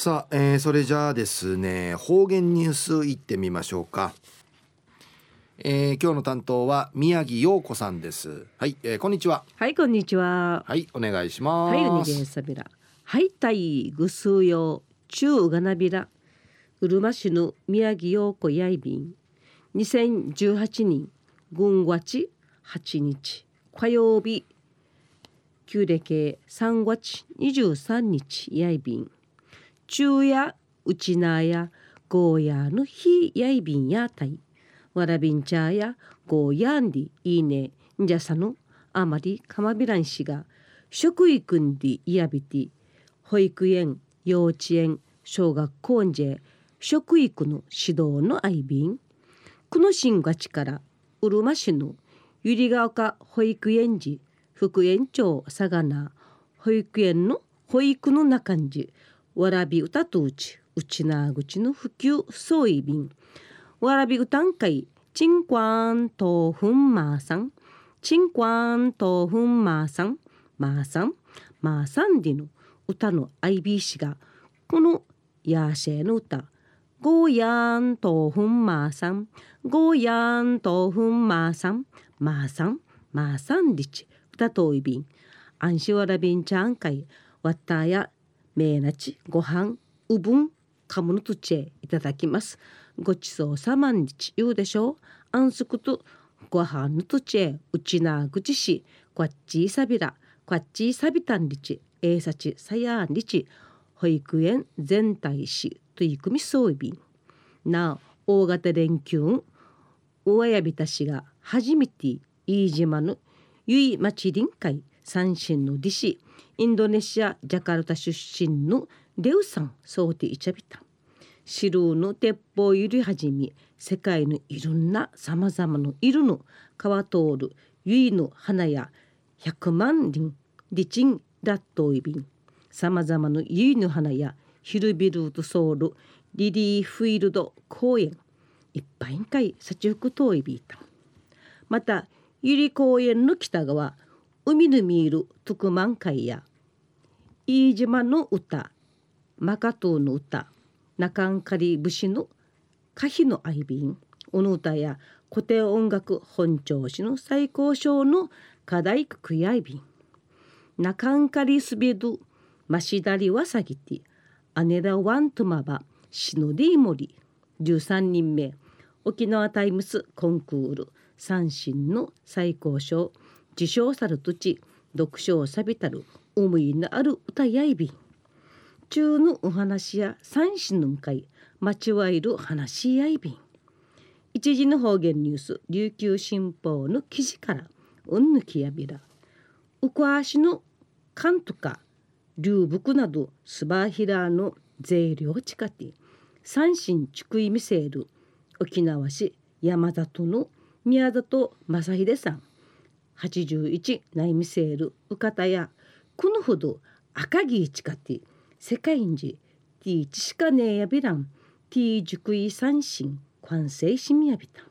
さあ、えー、それじゃあですね方言ニュースいってみましょうか、えー、今日の担当は宮城陽子さんです。はい、えー、こんにちは。はいこんにちは。はいお願いします。はいおにげさびらはいたいぐすうよ中がなびら。うるま市の宮城陽子やいびん。2018年軍月8日火曜日旧暦3月23日やいびん中やうちなやゴーヤーの日やいびんやたい。わらびんちゃやゴーヤンディいいね。んじゃさのあまりかまびらんしが食育んでいやびて保育園幼稚園小学校んじ食育の指導の愛便この新がちからうるま市のゆりが丘保育園児副園長さがな保育園の保育の中んじわらび歌とうちうちなぐちの普及そういびんわらび歌んかいちんこんとふんまーさんちんこんとふんまーさんまーさんまーさんでの歌の IB がこのヤーシェの歌ゴーヤンとふんまーさんゴーヤンとふんまーさんまーさんまーさんりち歌といびんあんしわらびんちゃんかいわったやめいなちご飯うぶんかむのとちえいただきます。ごちそうさまにち言うでしょう。あんすくとご飯のとちえうちなぐちしこっちいさびらこっちいさびたんりちえいさちさやんりち保育園全体しといくみそういびん。な大型連休大やびたしが初めて飯島のゆい町臨海三神の弟子インドネシアジャカルタ出身のレウさんそうていちゃびた。白の鉄砲ゆりはじめ世界のいろんなさまざまの色の川通るゆいの花や百万輪リチンラットイビンさまざまのゆいの花やヒルビルとソウルリリーフィールド公園いっぱいんかい幸福遠いビータまたゆり公園の北側海の見える徳満会や飯島の歌マカトーの歌中んかり節の歌碑の愛瓶おの歌や古典音楽本調子の最高賞の課題区やいびん中んかりすべどましだりわさぎて姉だワンとまばしのりもり13人目沖縄タイムスコンクール三振の最高賞受賞さる土地読書をさびたる思いのある歌やいびん。中のお話や三種の会待ちわいる話やいびん。一時の方言ニュース琉球新報の記事からうんぬきやびら。うこあしのかんとか流木などスバヒラの税量近て三神竹井見せる沖縄市山里の宮里正秀さん。81内見せるうかたやこのほど赤木近て世界にティーチしかねえやびらんティー熟意三神完成しみやびた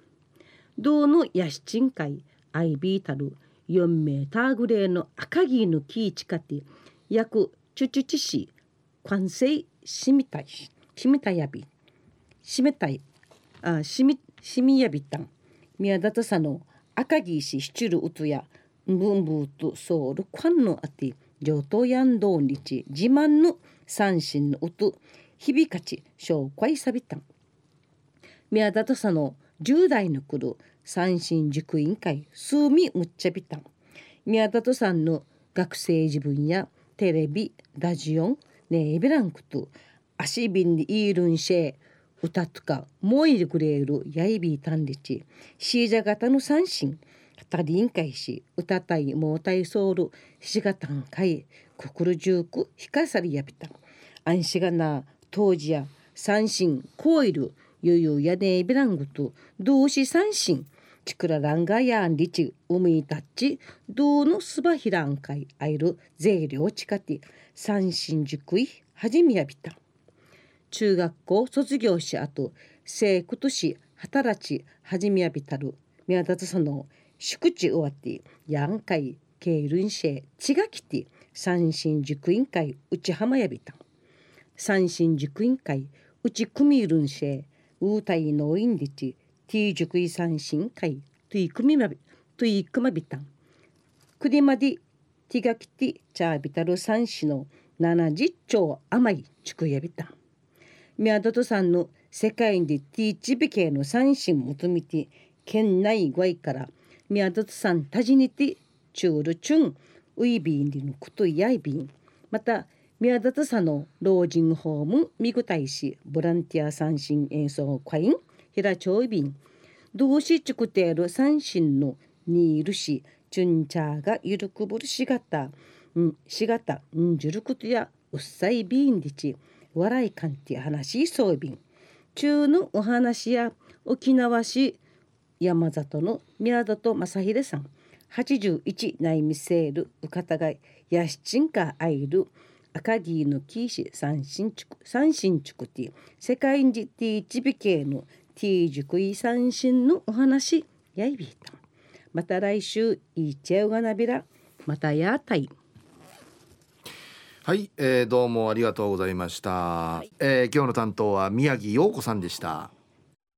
道のやしちんかいアイビータル4名ターグレーの赤木のキーチカティ約チュチュチシ完成しみたいしみたやびしめたいあしみしみやびたん宮田さの赤木ししちるうとやんぶんぶとソウルカンのあて上等やんどんりち自慢の三振の音響かち紹介さびたん宮田さの10代の頃三振塾委員会数味むっちゃびたん。宮田さんの学生自分やテレビラジオンネーベランクと足瓶でいるんしえ歌とかもいでくれるやいびいたんりちシージャ型の三振たりんかいし歌たいもうたいソウルひしがたんかいくくるじゅうくひかさりやびた。あんしがな当時や三振コイルゆゆやねびらんぐと同志三振ちくららんがやんりちうみたちどうのすばひらんかいあいる税量ちかて三振塾いはじめやびた。中学校卒業しあと生今年働ちはじめやびたる宮田その宿地終わってやんかいケイルンシェ血が来て三神塾委員会内浜やびた三神塾委員会うち組みるんしえうたいのいんりちティー塾委三神会といくみまびといくまびたんくりまでティガキティチャービタル三子の70兆余りちくやびたん宮里さんの世界でティーチビケの三神求めて県内外から宮里さんたじにてチュールチュンウイビンリのことやいびん。また宮里さんの老人ホームミグ大使ボランティア三振演奏会員平町便同志チクテール三振のニールシチュンチャーがゆるくぶるしがたんしがたんじゅることやうっさいビーンリチ笑いかんて話しそうびん中のお話や沖縄市山里の宮里正秀さん。81内見せるうかたがやしちんかあいるアカディのキーシ三新畜三新畜ティ世界にティーチビ系のティー塾イ三新のお話やいびいた。また来週いっちゃうがなびら。またやたいはい、えー、どうもありがとうございました、はい、えー、今日の担当は宮城陽子さんでした